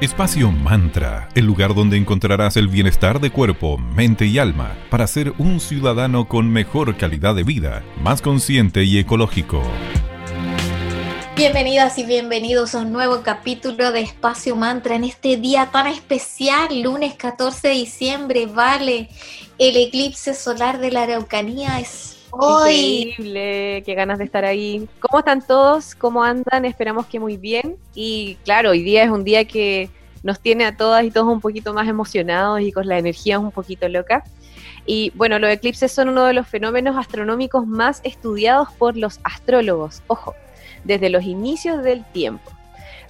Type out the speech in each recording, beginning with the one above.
Espacio Mantra, el lugar donde encontrarás el bienestar de cuerpo, mente y alma para ser un ciudadano con mejor calidad de vida, más consciente y ecológico. Bienvenidas y bienvenidos a un nuevo capítulo de Espacio Mantra en este día tan especial, lunes 14 de diciembre, vale, el eclipse solar de la Araucanía es Hoy. Increíble, qué ganas de estar ahí. ¿Cómo están todos? ¿Cómo andan? Esperamos que muy bien. Y claro, hoy día es un día que nos tiene a todas y todos un poquito más emocionados y con la energía un poquito loca. Y bueno, los eclipses son uno de los fenómenos astronómicos más estudiados por los astrólogos, ojo, desde los inicios del tiempo.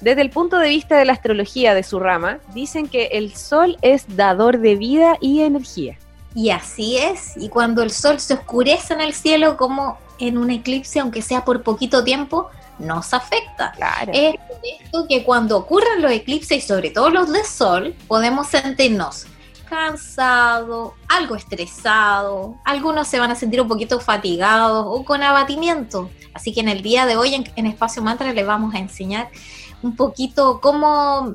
Desde el punto de vista de la astrología de su rama, dicen que el Sol es dador de vida y energía. Y así es, y cuando el sol se oscurece en el cielo como en un eclipse, aunque sea por poquito tiempo, nos afecta. Es por esto que cuando ocurren los eclipses y sobre todo los de sol, podemos sentirnos cansados, algo estresados, algunos se van a sentir un poquito fatigados o con abatimiento. Así que en el día de hoy en, Espacio Mantra les vamos a enseñar un poquito cómo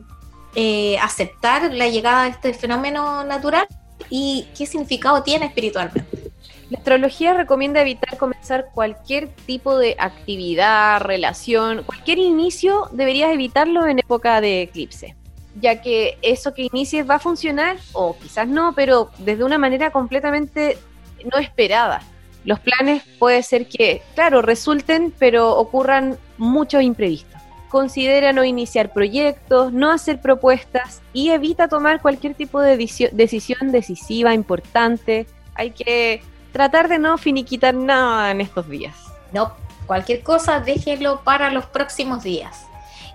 eh, aceptar la llegada de este fenómeno natural y qué significado tiene espiritualmente. La astrología recomienda evitar comenzar cualquier tipo de actividad, relación, cualquier inicio deberías evitarlo en época de eclipse, ya que eso que inicies va a funcionar, o quizás no, pero desde una manera completamente no esperada. Los planes puede ser que, claro, resulten, pero ocurran muchos imprevistos considera no iniciar proyectos, no hacer propuestas y evita tomar cualquier tipo de decisión decisiva, importante. Hay que tratar de no finiquitar nada en estos días. No, cualquier cosa déjelo para los próximos días.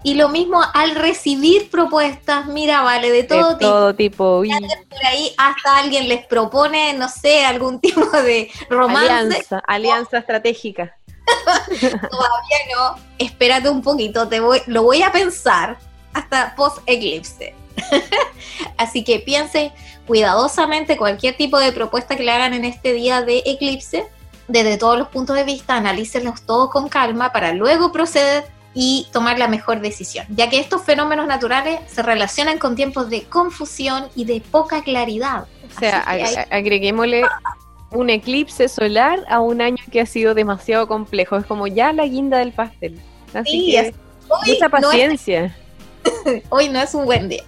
Y lo mismo al recibir propuestas, mira, vale, de todo de tipo. Todo tipo. Por ahí hasta alguien les propone, no sé, algún tipo de romance. Alianza, alianza estratégica. Todavía no. Espérate un poquito, te voy, lo voy a pensar hasta post eclipse. Así que piense cuidadosamente cualquier tipo de propuesta que le hagan en este día de eclipse, desde todos los puntos de vista, analícenlos todos con calma para luego proceder y tomar la mejor decisión, ya que estos fenómenos naturales se relacionan con tiempos de confusión y de poca claridad. O sea, agreguémosle un eclipse solar a un año que ha sido demasiado complejo. Es como ya la guinda del pastel. Así que mucha paciencia. hoy no es un buen día.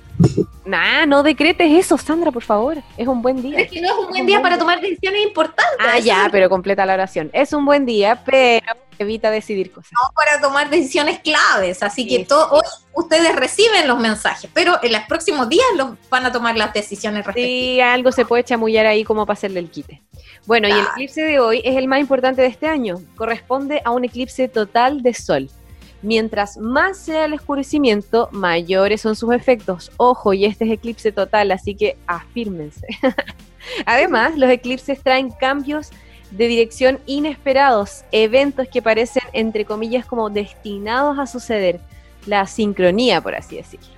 Nah, no decretes eso, Sandra, por favor. Es un buen día. Es que no es un buen día para tomar decisiones importantes. Ah, ya, pero completa la oración. Es un buen día, pero evita decidir cosas. No para tomar decisiones claves. Así que hoy ustedes reciben los mensajes, pero en los próximos días los van a tomar las decisiones respectivas. Sí, algo se puede chamullar ahí como para hacerle el quite. Bueno, y el eclipse de hoy es el más importante de este año. Corresponde a un eclipse total de sol. Mientras más sea el oscurecimiento, mayores son sus efectos. Ojo, y este es eclipse total, así que afírmense. Además, los eclipses traen cambios de dirección inesperados, eventos que parecen, entre comillas, como destinados a suceder. La sincronía, por así decirlo.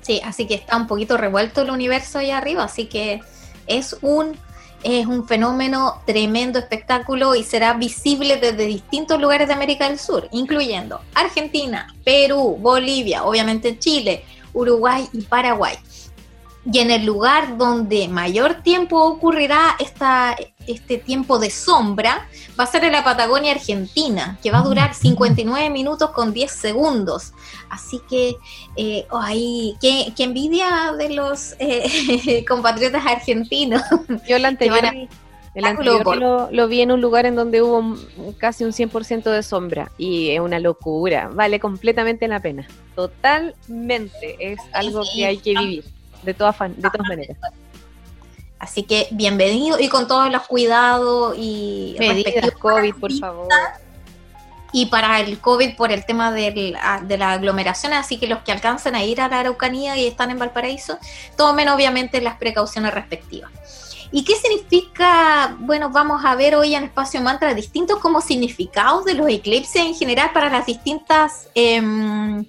Sí, así que está un poquito revuelto el universo ahí arriba, así que es un es un fenómeno tremendo espectáculo y será visible desde distintos lugares de América del Sur, incluyendo Argentina, Perú, Bolivia, obviamente Chile, Uruguay y Paraguay. Y en el lugar donde mayor tiempo ocurrirá esta, este tiempo de sombra va a ser en la Patagonia Argentina, que va a durar 59 minutos con 10 segundos. Así que, eh, oh, ahí, qué, envidia de los eh, compatriotas argentinos. Yo la anterior, el anterior lo, lo, vi en un lugar en donde hubo casi un 100% de sombra y es una locura, vale completamente la pena. Totalmente, es algo que hay que vivir de todas, de todas maneras. Así que bienvenido y con todos los cuidados y medidas COVID, por favor. Y para el COVID por el tema de la aglomeración, así que los que alcancen a ir a la Araucanía y están en Valparaíso, tomen obviamente las precauciones respectivas. ¿Y qué significa? Bueno, vamos a ver hoy en Espacio Mantra distintos como significados de los eclipses en general para las distintas em,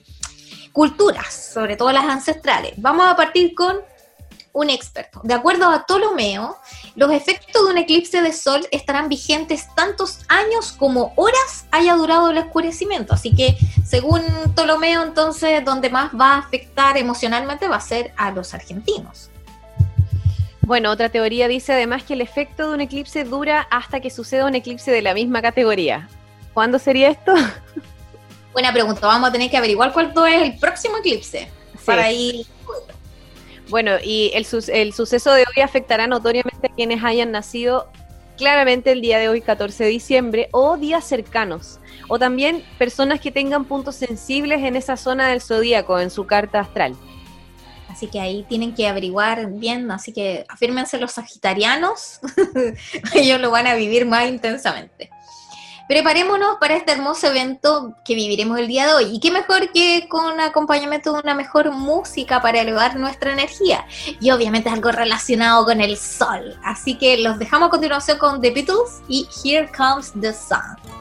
culturas, sobre todo las ancestrales. Vamos a partir con un experto. De acuerdo a Ptolomeo, los efectos de un eclipse de sol estarán vigentes tantos años como horas haya durado el oscurecimiento. Así que, según Ptolomeo, entonces, donde más va a afectar emocionalmente va a ser a los argentinos. Bueno, otra teoría dice además que el efecto de un eclipse dura hasta que suceda un eclipse de la misma categoría. ¿Cuándo sería esto? Buena pregunta. Vamos a tener que averiguar cuándo es el próximo eclipse para ir bueno, y el, el suceso de hoy afectará notoriamente a quienes hayan nacido claramente el día de hoy, 14 de diciembre, o días cercanos, o también personas que tengan puntos sensibles en esa zona del zodíaco, en su carta astral. Así que ahí tienen que averiguar bien, así que afírmense los sagitarianos, ellos lo van a vivir más intensamente preparémonos para este hermoso evento que viviremos el día de hoy. Y qué mejor que con acompañamiento de una mejor música para elevar nuestra energía. Y obviamente algo relacionado con el sol. Así que los dejamos a continuación con The Beatles y Here Comes the Sun.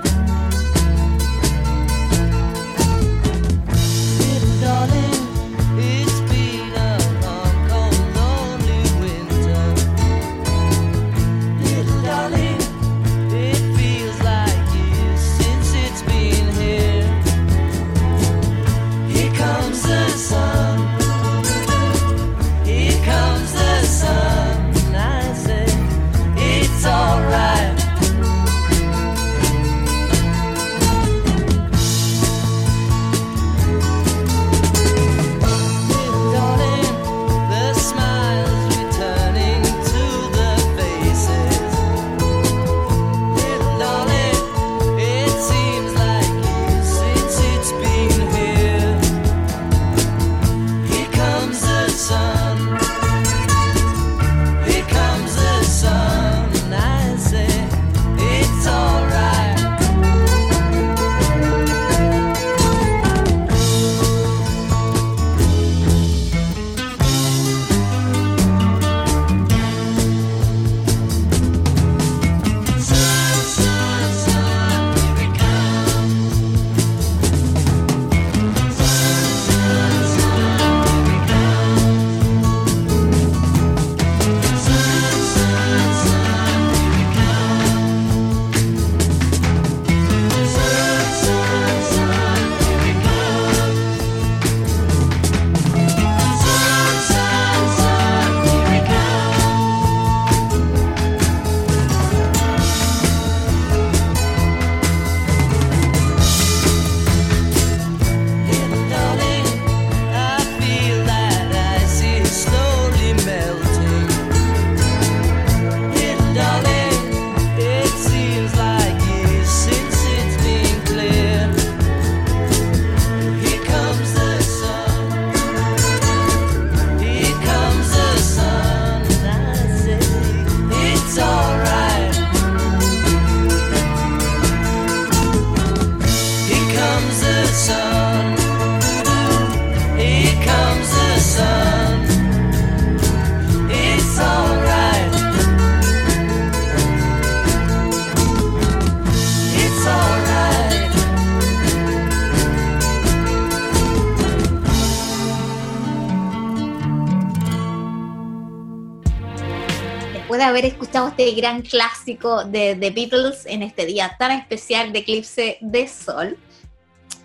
Haber escuchado este gran clásico de The Beatles en este día tan especial de eclipse de sol.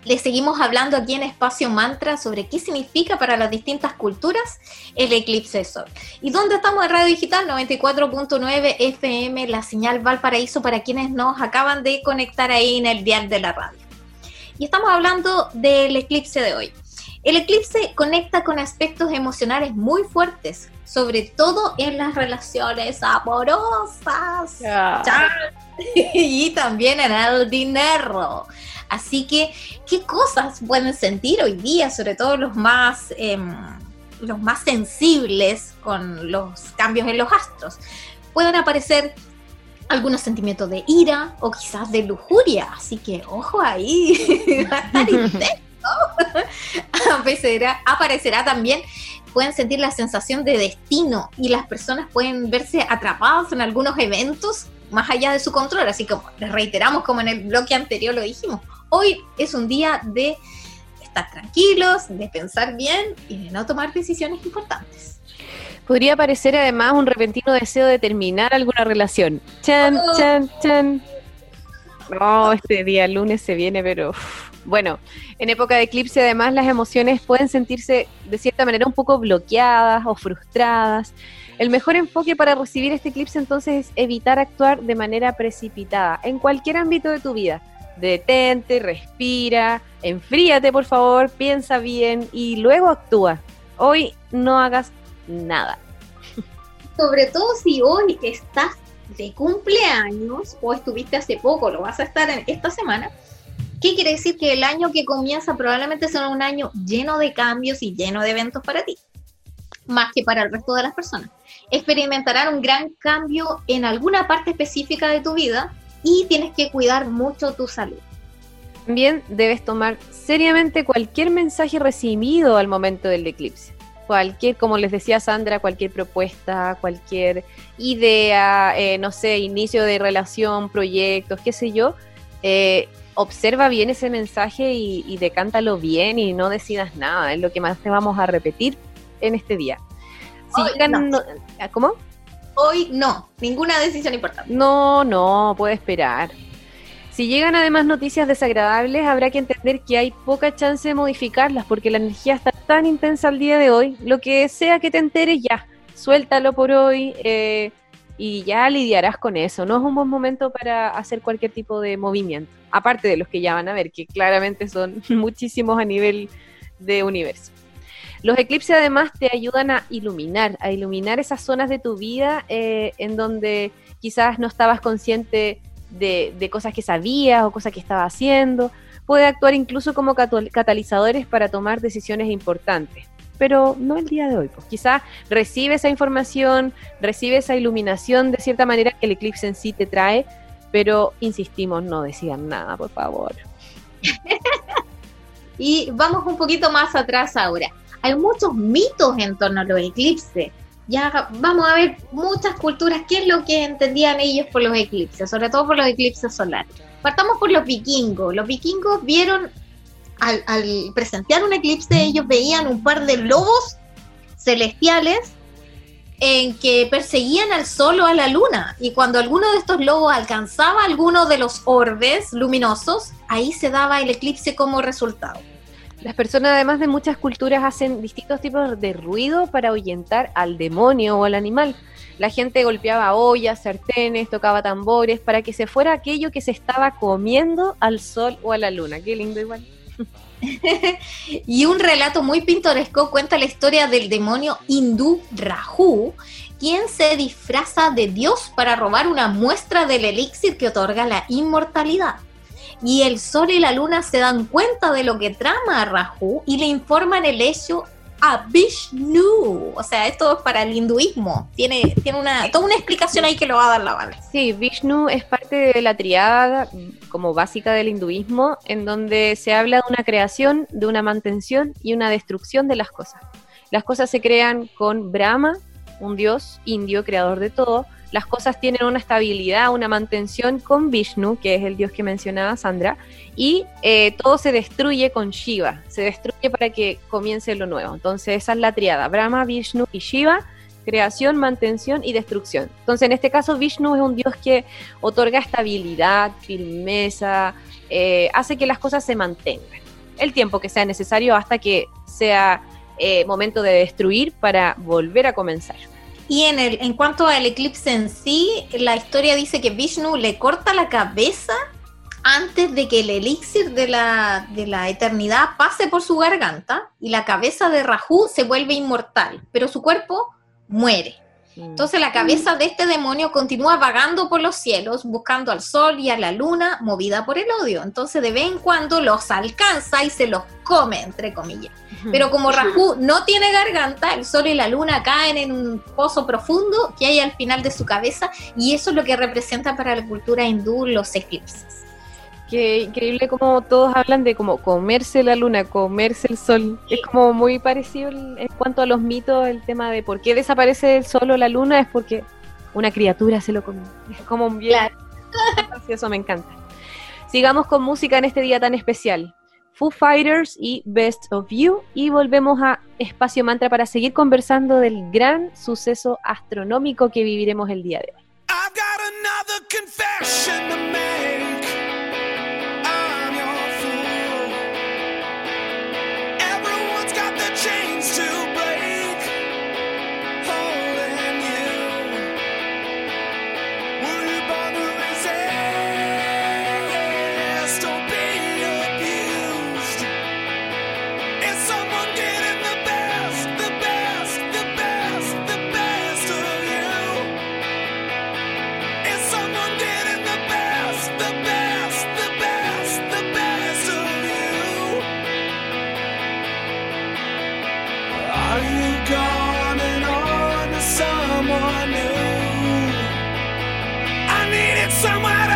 Les seguimos hablando aquí en Espacio Mantra sobre qué significa para las distintas culturas el eclipse de sol. ¿Y dónde estamos en Radio Digital? 94.9 FM, la señal Valparaíso para quienes nos acaban de conectar ahí en el dial de la radio. Y estamos hablando del eclipse de hoy. El eclipse conecta con aspectos emocionales muy fuertes, sobre todo en las relaciones amorosas y también en el dinero. Así que, ¿qué cosas pueden sentir hoy día, sobre todo los más, em, los más sensibles con los cambios en los astros? Pueden aparecer algunos sentimientos de ira o quizás de lujuria. Así que ojo ahí, va a estar intenso. aparecerá, aparecerá también, pueden sentir la sensación de destino y las personas pueden verse atrapadas en algunos eventos más allá de su control. Así que les reiteramos, como en el bloque anterior lo dijimos, hoy es un día de estar tranquilos, de pensar bien y de no tomar decisiones importantes. Podría parecer además un repentino deseo de terminar alguna relación. Chan, oh. chan, chan. Oh, este día lunes se viene, pero bueno, en época de eclipse además las emociones pueden sentirse de cierta manera un poco bloqueadas o frustradas. El mejor enfoque para recibir este eclipse entonces es evitar actuar de manera precipitada en cualquier ámbito de tu vida. Detente, respira, enfríate por favor, piensa bien y luego actúa. Hoy no hagas nada. Sobre todo si hoy estás de cumpleaños o estuviste hace poco, lo vas a estar en esta semana. ¿Qué quiere decir? Que el año que comienza probablemente será un año lleno de cambios y lleno de eventos para ti, más que para el resto de las personas. Experimentarán un gran cambio en alguna parte específica de tu vida y tienes que cuidar mucho tu salud. También debes tomar seriamente cualquier mensaje recibido al momento del eclipse. Cualquier, como les decía Sandra, cualquier propuesta, cualquier idea, eh, no sé, inicio de relación, proyectos, qué sé yo, eh, observa bien ese mensaje y, decántalo bien y no decidas nada. Es lo que más te vamos a repetir en este día. Si ¿Cómo? Hoy no, ninguna decisión importante. No, no, puede esperar. Si llegan además noticias desagradables, habrá que entender que hay poca chance de modificarlas porque la energía está tan intensa al día de hoy. Lo que sea que te enteres, ya, suéltalo por hoy eh, y ya lidiarás con eso. No es un buen momento para hacer cualquier tipo de movimiento, aparte de los que ya van a ver, que claramente son muchísimos a nivel de universo. Los eclipses además te ayudan a iluminar, a iluminar esas zonas de tu vida eh, en donde quizás no estabas consciente de, cosas que sabías o cosas que estaba haciendo. Puede actuar incluso como catalizadores para tomar decisiones importantes. Pero no el día de hoy. Pues quizás recibe esa información, recibe esa iluminación de cierta manera que el eclipse en sí te trae, pero insistimos, no decían nada, por favor. y vamos un poquito más atrás ahora. Hay muchos mitos en torno a los eclipses ya vamos a ver muchas culturas, qué es lo que entendían ellos por los eclipses, sobre todo por los eclipses solares. Partamos por los vikingos. Los vikingos vieron, al, presenciar un eclipse, ellos veían un par de lobos celestiales en que perseguían al sol o a la luna. Y cuando alguno de estos lobos alcanzaba alguno de los orbes luminosos, ahí se daba el eclipse como resultado. Las personas, además de muchas culturas, hacen distintos tipos de ruido para ahuyentar al demonio o al animal. La gente golpeaba ollas, sartenes, tocaba tambores para que se fuera aquello que se estaba comiendo al sol o a la luna. Qué lindo igual. y un relato muy pintoresco cuenta la historia del demonio hindú Rahu, quien se disfraza de Dios para robar una muestra del elixir que otorga la inmortalidad. Y el sol y la luna se dan cuenta de lo que trama a y le informan el hecho a Vishnu. O sea, esto es para el hinduismo. Tiene, tiene una, toda una explicación ahí que lo va a dar la Vale. Sí, Vishnu es parte de la triada como básica del hinduismo, en donde se habla de una creación, de una mantención y una destrucción de las cosas. Las cosas se crean con Brahma, un dios indio, creador de todo, las cosas tienen una estabilidad, una mantención con Vishnu, que es el dios que mencionaba Sandra, y eh, todo se destruye con Shiva, se destruye para que comience lo nuevo. Entonces esa es la triada, Brahma, Vishnu y Shiva, creación, mantención y destrucción. Entonces en este caso Vishnu es un dios que otorga estabilidad, firmeza, eh, hace que las cosas se mantengan el tiempo que sea necesario hasta que sea eh, momento de destruir para volver a comenzar. Y en, el, en cuanto al eclipse en sí, la historia dice que Vishnu le corta la cabeza antes de que el elixir de la, de la eternidad pase por su garganta y la cabeza de Rahu se vuelve inmortal, pero su cuerpo muere. Entonces la cabeza de este demonio continúa vagando por los cielos, buscando al sol y a la luna, movida por el odio. Entonces de vez en cuando los alcanza y se los come, entre comillas. Pero como Rahu no tiene garganta, el sol y la luna caen en un pozo profundo que hay al final de su cabeza y eso es lo que representa para la cultura hindú los eclipses. Qué increíble como todos hablan de como comerse la luna, comerse el sol. Es como muy parecido en cuanto a los mitos, el tema de por qué desaparece el sol o la luna es porque una criatura se lo come. Es como bien claro. eso me encanta. Sigamos con música en este día tan especial. Foo Fighters y Best of You y volvemos a Espacio Mantra para seguir conversando del gran suceso astronómico que viviremos el día de hoy. vuelta to I new. I needed someone.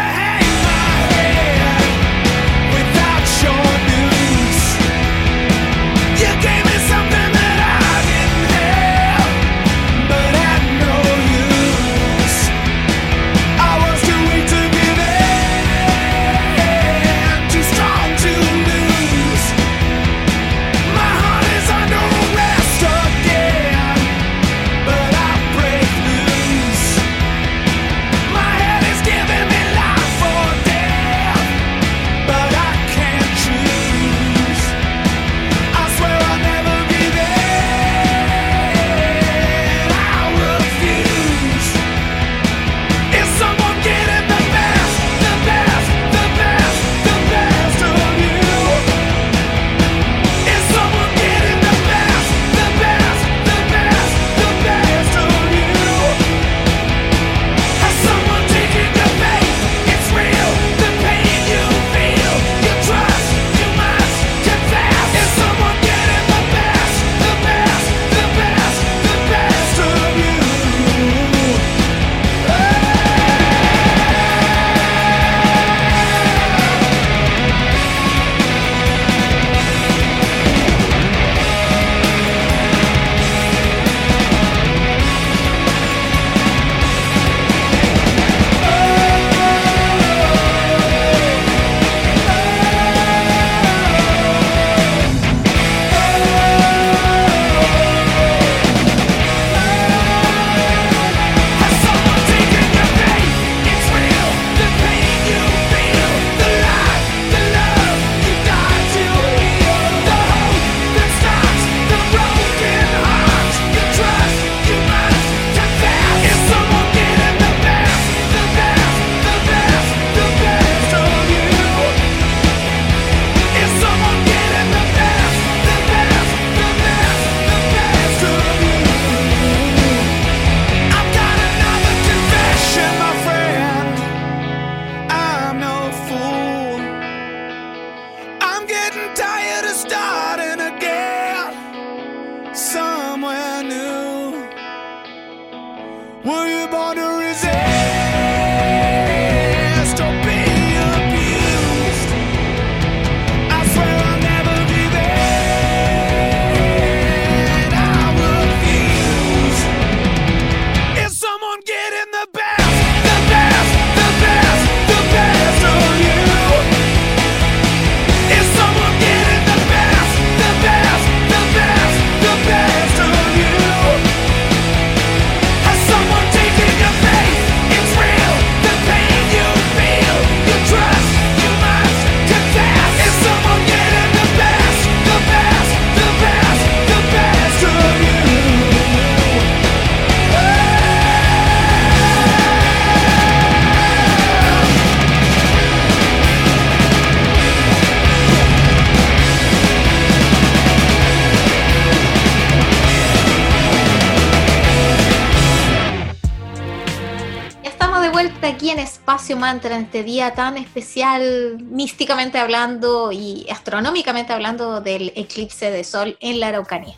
Aquí en Espacio Mantra en este día tan especial, místicamente hablando y astronómicamente hablando del eclipse de sol en la Araucanía.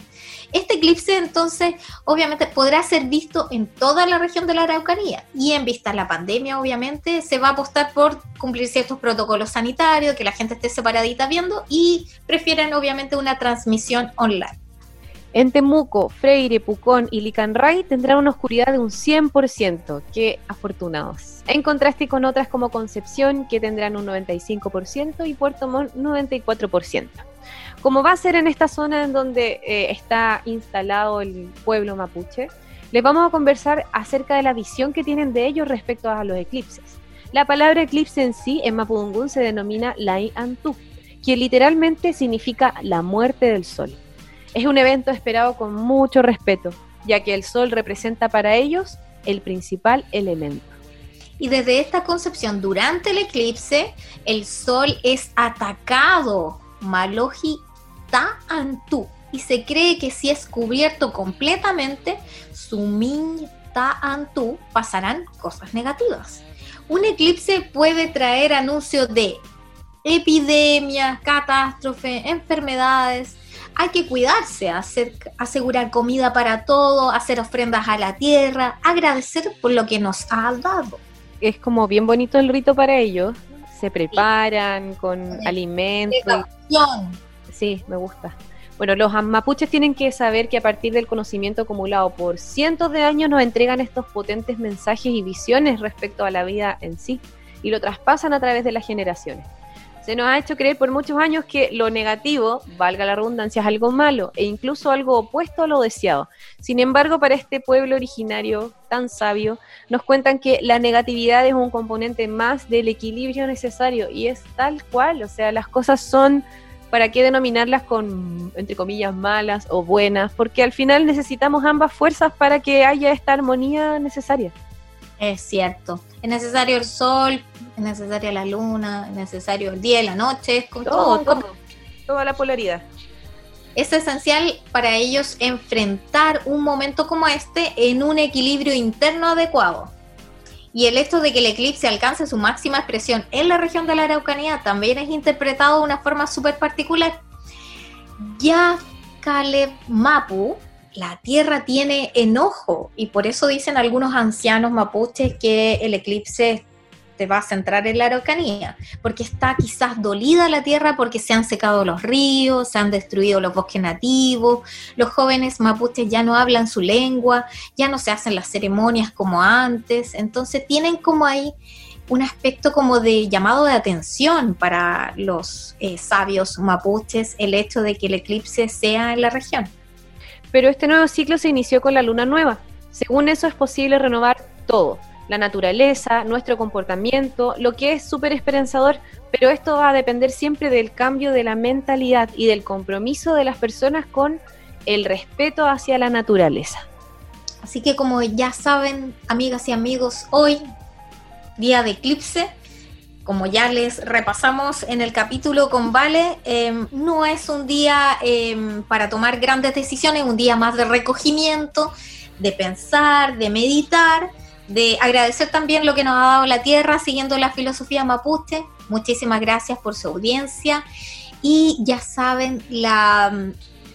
Este eclipse entonces obviamente podrá ser visto en toda la región de la Araucanía y en vista de la pandemia obviamente se va a apostar por cumplir ciertos protocolos sanitarios, que la gente esté separadita viendo y prefieren obviamente una transmisión online. En Temuco, Freire, Pucón y Licanray tendrán una oscuridad de un 100%. ¡Qué afortunados! En contraste con otras como Concepción, que tendrán un 95% y Puerto Montt 94%. Como va a ser en esta zona en donde eh, está instalado el pueblo mapuche, les vamos a conversar acerca de la visión que tienen de ellos respecto a los eclipses. La palabra eclipse en sí en Mapudungún se denomina Lai Antu, que literalmente significa la muerte del sol. Es un evento esperado con mucho respeto, ya que el sol representa para ellos el principal elemento. Y desde esta concepción, durante el eclipse, el sol es atacado, Maloji Ta Antu, y se cree que si es cubierto completamente, Sumin Ta Antu pasarán cosas negativas. Un eclipse puede traer anuncios de epidemias, catástrofes, enfermedades, hay que cuidarse, hacer, asegurar comida para todo, hacer ofrendas a la tierra, agradecer por lo que nos ha dado. Es como bien bonito el rito para ellos. Se preparan con alimentos. Sí, me gusta. Bueno, los mapuches tienen que saber que a partir del conocimiento acumulado por cientos de años nos entregan estos potentes mensajes y visiones respecto a la vida en sí y lo traspasan a través de las generaciones. Se nos ha hecho creer por muchos años que lo negativo, valga la redundancia, es algo malo e incluso algo opuesto a lo deseado. Sin embargo, para este pueblo originario tan sabio, nos cuentan que la negatividad es un componente más del equilibrio necesario y es tal cual, o sea, las cosas son, ¿para qué denominarlas con, entre comillas, malas o buenas? Porque al final necesitamos ambas fuerzas para que haya esta armonía necesaria. Es cierto. Es necesario el sol, es necesaria la luna, es necesario el día y la noche, es todo, toda la polaridad. Es esencial para ellos enfrentar un momento como este en un equilibrio interno adecuado. Y el hecho de que el eclipse alcance su máxima expresión en la región de la Araucanía también es interpretado de una forma súper particular. Ya Caleb Mapu, la tierra tiene enojo y por eso dicen algunos ancianos mapuches que el eclipse te va a centrar en la Araucanía, porque está quizás dolida la tierra porque se han secado los ríos, se han destruido los bosques nativos, los jóvenes mapuches ya no hablan su lengua, ya no se hacen las ceremonias como antes, entonces tienen como ahí un aspecto como de llamado de atención para los eh, sabios mapuches el hecho de que el eclipse sea en la región. Pero este nuevo ciclo se inició con la luna nueva. Según eso es posible renovar todo, la naturaleza, nuestro comportamiento, lo que es súper esperanzador, pero esto va a depender siempre del cambio de la mentalidad y del compromiso de las personas con el respeto hacia la naturaleza. Así que como ya saben, amigas y amigos, hoy, día de eclipse, como ya les repasamos en el capítulo con Vale, em, no es un día em, para tomar grandes decisiones, un día más de recogimiento, de pensar, de meditar, de agradecer también lo que nos ha dado la tierra siguiendo la filosofía mapuche. Muchísimas gracias por su audiencia y ya saben la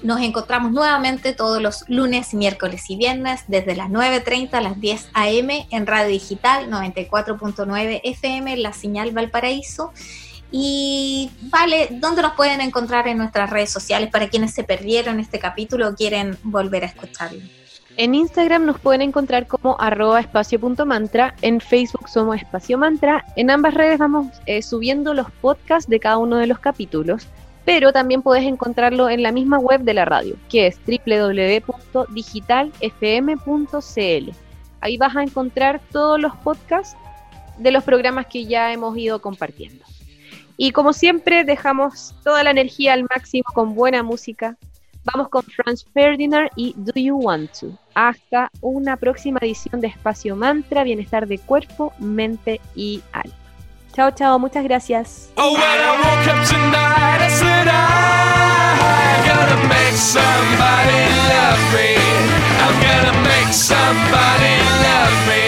nos encontramos nuevamente todos los lunes, miércoles y viernes desde las 9.30 a las 10 a.m. en Radio Digital 94.9 FM, la señal Valparaíso. Y vale, ¿dónde nos pueden encontrar en nuestras redes sociales para quienes se perdieron este capítulo o quieren volver a escucharlo? En Instagram nos pueden encontrar como arroba espacio.mantra, en Facebook somos espacio mantra, en ambas redes vamos eh, subiendo los podcasts de cada uno de los capítulos pero también puedes encontrarlo en la misma web de la radio, que es www.digitalfm.cl. Ahí vas a encontrar todos los podcasts de los programas que ya hemos ido compartiendo. Y como siempre, dejamos toda la energía al máximo con buena música. Vamos con Franz Ferdinand y Do You Want To. Hasta una próxima edición de Espacio Mantra, Bienestar de Cuerpo, Mente y Alma. Chao, chao, muchas gracias. Somebody love me. I'm gonna make somebody love me.